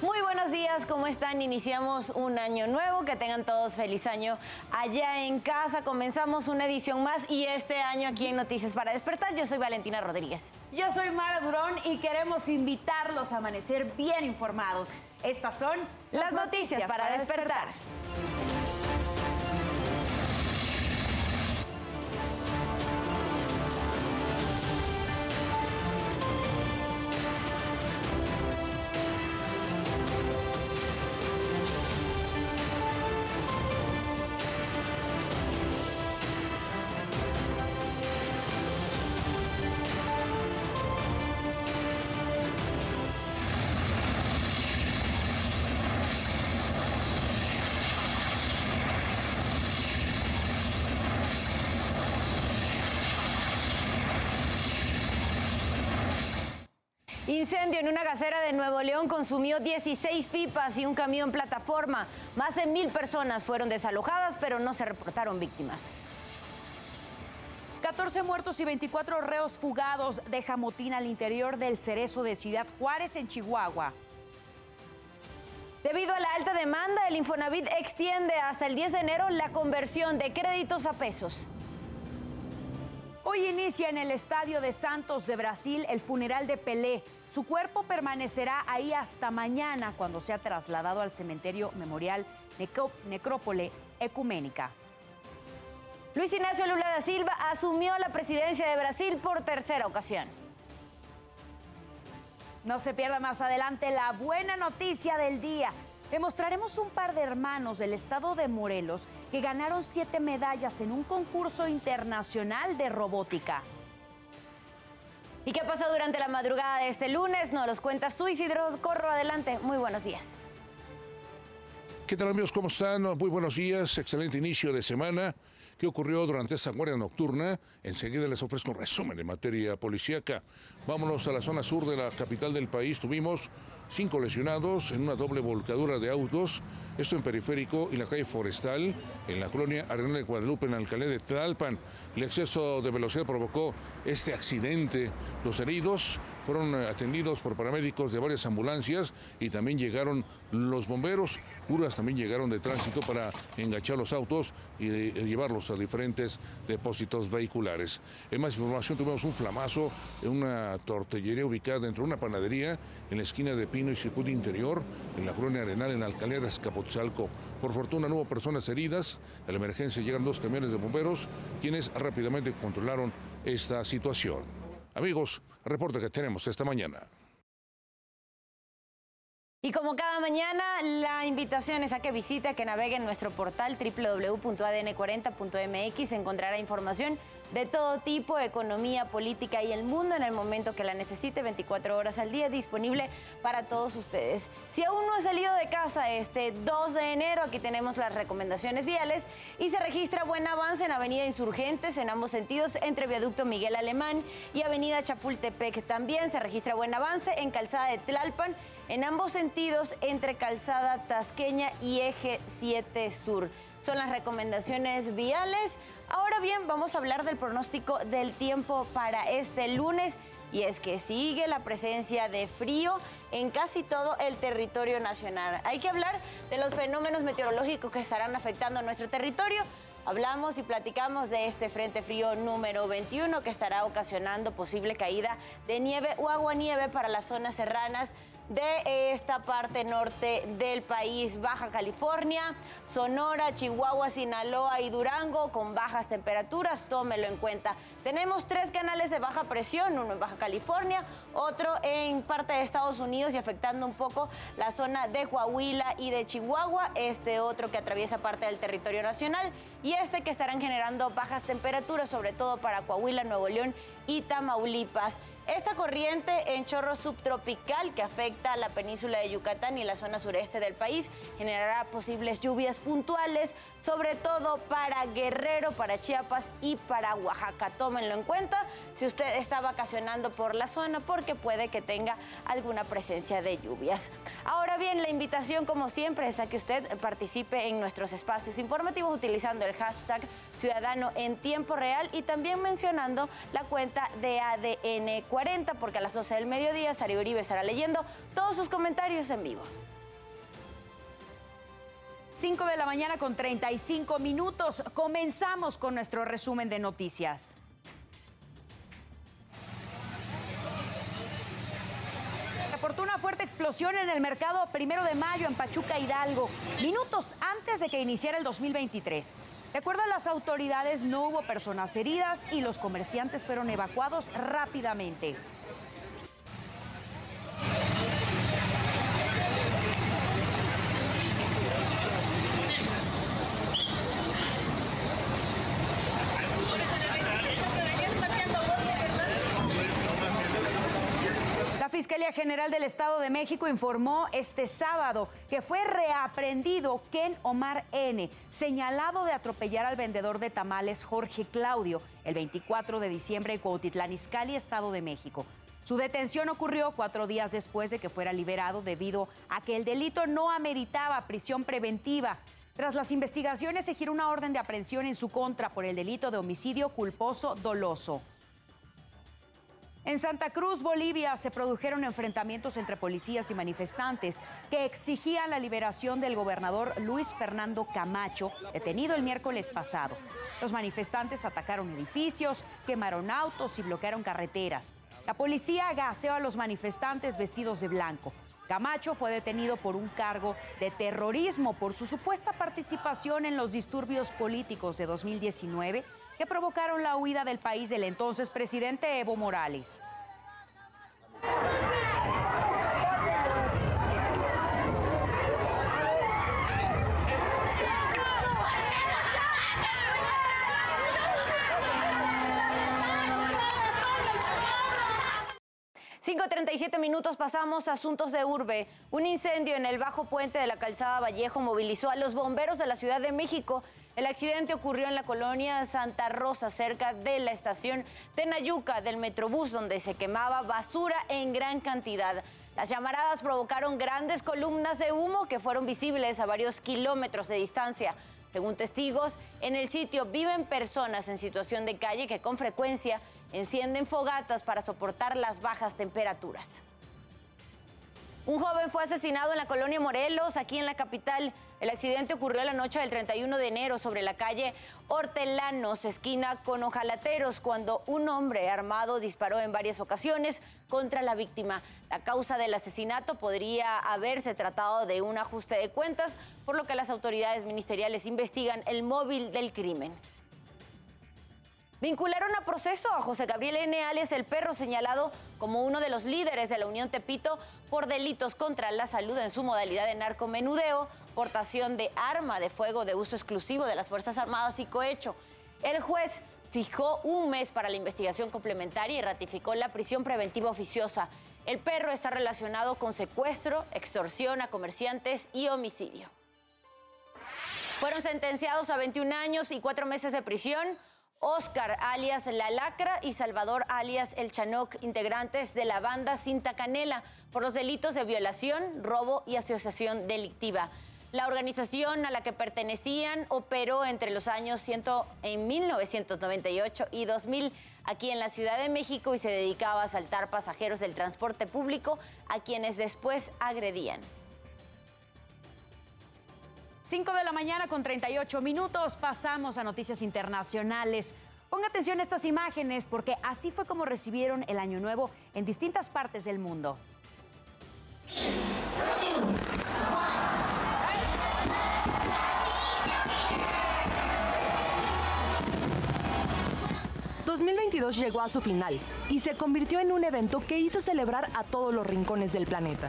Muy buenos días, ¿cómo están? Iniciamos un año nuevo, que tengan todos feliz año allá en casa. Comenzamos una edición más y este año aquí en Noticias para Despertar. Yo soy Valentina Rodríguez. Yo soy Mara Durón y queremos invitarlos a amanecer bien informados. Estas son las noticias, para, despertar. Incendio en una gasera de Nuevo León consumió 16 pipas y un camión plataforma. Más de mil personas fueron desalojadas, pero no se reportaron víctimas. 14 muertos y 24 reos fugados deja motín al interior del cerezo de Ciudad Juárez, en Chihuahua. Debido a la alta demanda, el Infonavit extiende hasta el 10 de enero la conversión de créditos a pesos. Hoy inicia en el Estadio de Santos de Brasil el funeral de Pelé. Su cuerpo permanecerá ahí hasta mañana cuando sea trasladado al cementerio memorial Necrópole Ecuménica. Luis Ignacio Lula da Silva asumió la presidencia de Brasil por tercera ocasión. No se pierda más adelante la buena noticia del día. Demostraremos un par de hermanos del estado de Morelos que ganaron siete medallas en un concurso internacional de robótica. ¿Y qué pasó durante la madrugada de este lunes? Nos los cuentas tú, Isidro Corro. Adelante. Muy buenos días. ¿Qué tal amigos? ¿Cómo están? Muy buenos días. Excelente inicio de semana. ¿Qué ocurrió durante esta guardia nocturna? Enseguida les ofrezco un resumen en materia policíaca. Vámonos a la zona sur de la capital del país. Tuvimos cinco lesionados en una doble volcadura de autos, esto en Periférico y la calle Forestal, en la colonia Arenal de Guadalupe, en Alcalde de Tlalpan. El exceso de velocidad provocó este accidente. Los heridos fueron atendidos por paramédicos de varias ambulancias y también llegaron los bomberos. Curas también llegaron de tránsito para enganchar los autos y llevarlos a diferentes depósitos vehiculares. En más información tuvimos un flamazo en una tortillería ubicada dentro de una panadería en la esquina de Pino y Circuito Interior, en la colonia Arenal, en Alcalera Escapotzalco. Por fortuna no hubo personas heridas. A la emergencia llegan dos camiones de bomberos, quienes rápidamente controlaron esta situación. Amigos, reporte que tenemos esta mañana. Y como cada mañana, la invitación es a que visite, que navegue en nuestro portal www.adn40.mx. Encontrará información de todo tipo, economía, política y el mundo en el momento que la necesite, 24 horas al día, disponible para todos ustedes. Si aún no ha salido de casa este 2 de enero, aquí tenemos las recomendaciones viales y se registra buen avance en Avenida Insurgentes en ambos sentidos, entre Viaducto Miguel Alemán y Avenida Chapultepec. También se registra buen avance en Calzada de Tlalpan en ambos sentidos, entre Calzada Tasqueña y Eje 7 Sur. Son las recomendaciones viales. Ahora bien, vamos a hablar del pronóstico del tiempo para este lunes. Y es que sigue la presencia de frío en casi todo el territorio nacional. Hay que hablar de los fenómenos meteorológicos que estarán afectando nuestro territorio. Hablamos y platicamos de este Frente Frío número 21 que estará ocasionando posible caída de nieve o agua nieve para las zonas serranas de esta parte norte del país, Baja California, Sonora, Chihuahua, Sinaloa y Durango, con bajas temperaturas, tómelo en cuenta. Tenemos tres canales de baja presión, uno en Baja California, otro en parte de Estados Unidos y afectando un poco la zona de Coahuila y de Chihuahua, este otro que atraviesa parte del territorio nacional y este que estarán generando bajas temperaturas, sobre todo para Coahuila, Nuevo León y Tamaulipas. Esta corriente en chorro subtropical que afecta a la península de Yucatán y la zona sureste del país generará posibles lluvias puntuales, sobre todo para Guerrero, para Chiapas y para Oaxaca. Tómenlo en cuenta si usted está vacacionando por la zona porque puede que tenga alguna presencia de lluvias. Ahora bien, la invitación como siempre es a que usted participe en nuestros espacios informativos utilizando el hashtag ciudadano en tiempo real y también mencionando la cuenta de ADN 40, porque a las 12 del mediodía Sari Uribe estará leyendo todos sus comentarios en vivo. 5 de la mañana con 35 minutos. Comenzamos con nuestro resumen de noticias. Reportó una fuerte explosión en el mercado primero de mayo en Pachuca Hidalgo, minutos antes de que iniciara el 2023. De acuerdo a las autoridades, no hubo personas heridas y los comerciantes fueron evacuados rápidamente. La Fiscalía General del Estado de México informó este sábado que fue reaprendido Ken Omar N., señalado de atropellar al vendedor de tamales Jorge Claudio el 24 de diciembre en Cuautitlán Izcalli, Estado de México. Su detención ocurrió cuatro días después de que fuera liberado debido a que el delito no ameritaba prisión preventiva. Tras las investigaciones se giró una orden de aprehensión en su contra por el delito de homicidio culposo doloso. En Santa Cruz, Bolivia, se produjeron enfrentamientos entre policías y manifestantes que exigían la liberación del gobernador Luis Fernando Camacho, detenido el miércoles pasado. Los manifestantes atacaron edificios, quemaron autos y bloquearon carreteras. La policía gaseó a los manifestantes vestidos de blanco. Camacho fue detenido por un cargo de terrorismo por su supuesta participación en los disturbios políticos de 2019 que provocaron la huida del país del entonces presidente Evo Morales. ...5.37 minutos pasamos a asuntos de urbe. Un incendio en el bajo puente de la calzada Vallejo movilizó a los bomberos de la Ciudad de México el accidente ocurrió en la colonia Santa Rosa, cerca de la estación Tenayuca del Metrobús, donde se quemaba basura en gran cantidad. Las llamaradas provocaron grandes columnas de humo que fueron visibles a varios kilómetros de distancia. Según testigos, en el sitio viven personas en situación de calle que con frecuencia encienden fogatas para soportar las bajas temperaturas. Un joven fue asesinado en la colonia Morelos, aquí en la capital. El accidente ocurrió la noche del 31 de enero sobre la calle Hortelanos, esquina con Ojalateros, cuando un hombre armado disparó en varias ocasiones contra la víctima. La causa del asesinato podría haberse tratado de un ajuste de cuentas, por lo que las autoridades ministeriales investigan el móvil del crimen. Vincularon a proceso a José Gabriel N. alias El Perro, señalado como uno de los líderes de la Unión Tepito por delitos contra la salud en su modalidad de narcomenudeo, portación de arma de fuego de uso exclusivo de las Fuerzas Armadas y cohecho. El juez fijó un mes para la investigación complementaria y ratificó la prisión preventiva oficiosa. El perro está relacionado con secuestro, extorsión a comerciantes y homicidio. Fueron sentenciados a 21 años y cuatro meses de prisión Oscar alias La Lacra y Salvador alias El Chanoc, integrantes de la banda Cinta Canela, por los delitos de violación, robo y asociación delictiva. La organización a la que pertenecían operó entre los años 100, en 1998 y 2000 aquí en la Ciudad de México y se dedicaba a asaltar pasajeros del transporte público a quienes después agredían. 5 de la mañana con 38 minutos pasamos a noticias internacionales. Ponga atención a estas imágenes porque así fue como recibieron el Año Nuevo en distintas partes del mundo. 2022 llegó a su final y se convirtió en un evento que hizo celebrar a todos los rincones del planeta.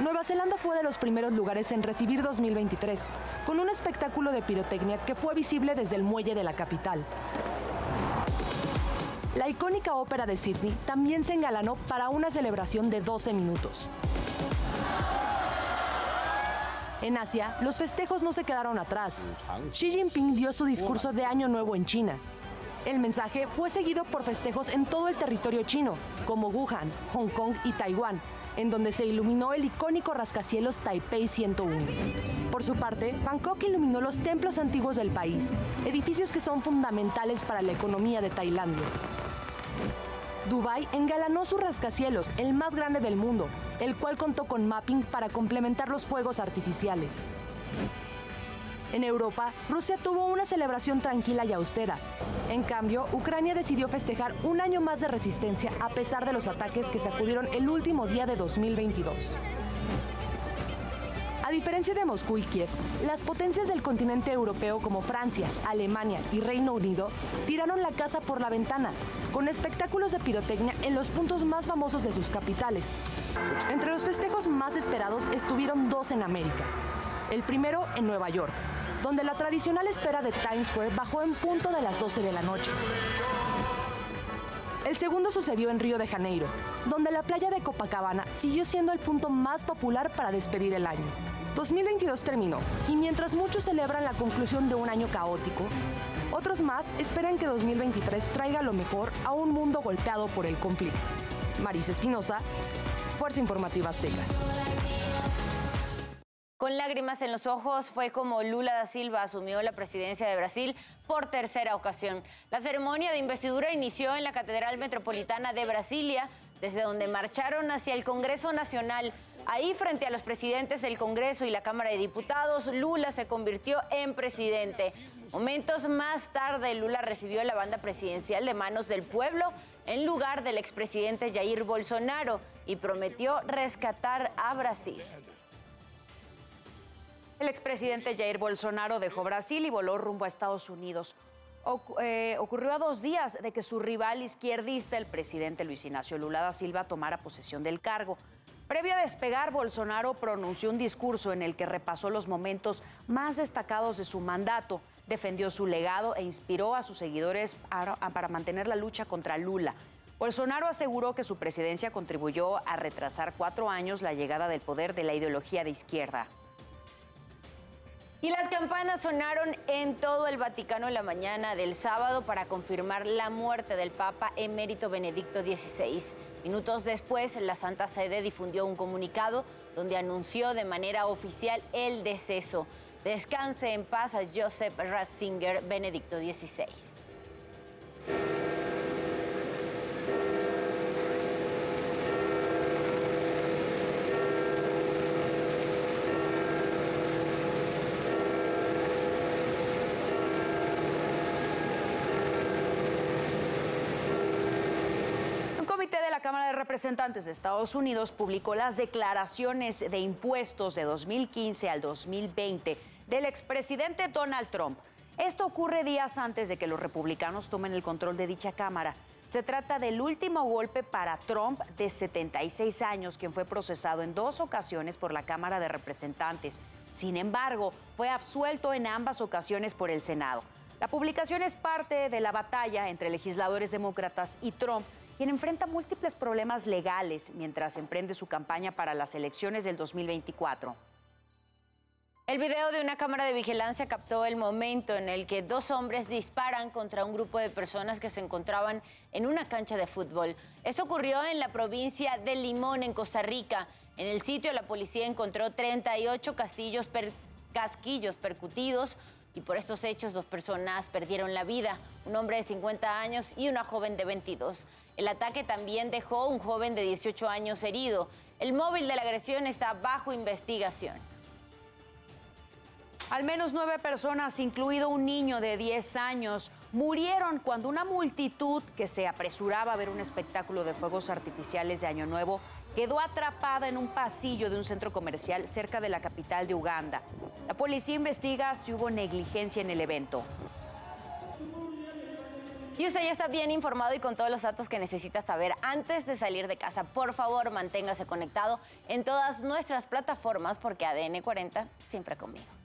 Nueva Zelanda fue de los primeros lugares en recibir 2023, con un espectáculo de pirotecnia que fue visible desde el muelle de la capital. La icónica ópera de Sydney también se engalanó para una celebración de 12 minutos. En Asia, los festejos no se quedaron atrás. Xi Jinping dio su discurso de Año Nuevo en China. El mensaje fue seguido por festejos en todo el territorio chino, como Wuhan, Hong Kong y Taiwán, en donde se iluminó el icónico rascacielos Taipei 101. Por su parte, Bangkok iluminó los templos antiguos del país, edificios que son fundamentales para la economía de Tailandia. Dubai engalanó su rascacielos, el más grande del mundo, el cual contó con mapping para complementar los fuegos artificiales. En Europa, Rusia tuvo una celebración tranquila y austera. En cambio, Ucrania decidió festejar un año más de resistencia a pesar de los ataques que sacudieron el último día de 2022. A diferencia de Moscú y Kiev, las potencias del continente europeo como Francia, Alemania y Reino Unido tiraron la casa por la ventana, con espectáculos de pirotecnia en los puntos más famosos de sus capitales. Entre los festejos más esperados estuvieron dos en América. El primero en Nueva York, donde la tradicional esfera de Times Square bajó en punto de las 12 de la noche. El segundo sucedió en Río de Janeiro, donde la playa de Copacabana siguió siendo el punto más popular para despedir el año. 2022 terminó y mientras muchos celebran la conclusión de un año caótico, otros más esperan que 2023 traiga lo mejor a un mundo golpeado por el conflicto. Marisa Espinosa, Fuerza Informativa Azteca. Con lágrimas en los ojos fue como Lula da Silva asumió la presidencia de Brasil por tercera ocasión. La ceremonia de investidura inició en la Catedral Metropolitana de Brasilia, desde donde marcharon hacia el Congreso Nacional. Ahí, frente a los presidentes del Congreso y la Cámara de Diputados, Lula se convirtió en presidente. Momentos más tarde, Lula recibió la banda presidencial de manos del pueblo en lugar del expresidente Jair Bolsonaro y prometió rescatar a Brasil. El expresidente Jair Bolsonaro dejó Brasil y voló rumbo a Estados Unidos. Eh, ocurrió a dos días de que su rival izquierdista, el presidente Luis Ignacio Lula da Silva, tomara posesión del cargo. Previo a despegar, Bolsonaro pronunció un discurso en el que repasó los momentos más destacados de su mandato, defendió su legado e inspiró a sus seguidores para mantener la lucha contra Lula. Bolsonaro aseguró que su presidencia contribuyó a retrasar cuatro años la llegada del poder de la ideología de izquierda. Y las campanas sonaron en todo el Vaticano la mañana del sábado para confirmar la muerte del Papa emérito Benedicto XVI. Minutos después, la Santa Sede difundió un comunicado donde anunció de manera oficial el deceso. Descanse en paz a Joseph Ratzinger, Benedicto XVI. Cámara de Representantes de Estados Unidos publicó las declaraciones de impuestos de 2015 al 2020 del expresidente Donald Trump. Esto ocurre días antes de que los republicanos tomen el control de dicha Cámara. Se trata del último golpe para Trump de 76 años, quien fue procesado en dos ocasiones por la Cámara de Representantes. Sin embargo, fue absuelto en ambas ocasiones por el Senado. La publicación es parte de la batalla entre legisladores demócratas y Trump quien enfrenta múltiples problemas legales mientras emprende su campaña para las elecciones del 2024. El video de una cámara de vigilancia captó el momento en el que dos hombres disparan contra un grupo de personas que se encontraban en una cancha de fútbol. Eso ocurrió en la provincia de Limón, en Costa Rica. En el sitio la policía encontró 38 castillos casquillos percutidos, y por estos hechos dos personas perdieron la vida, un hombre de 50 años y una joven de 22. El ataque también dejó un joven de 18 años herido. El móvil de la agresión está bajo investigación. Al menos nueve personas, incluido un niño de 10 años, murieron cuando una multitud que se apresuraba a ver un espectáculo de fuegos artificiales de Año Nuevo quedó atrapada en un pasillo de un centro comercial cerca de la capital de Uganda. La policía investiga si hubo negligencia en el evento. Y usted ya está bien informado y con todos los datos que necesita saber antes de salir de casa. Por favor, manténgase conectado en todas nuestras plataformas porque ADN 40 siempre conmigo.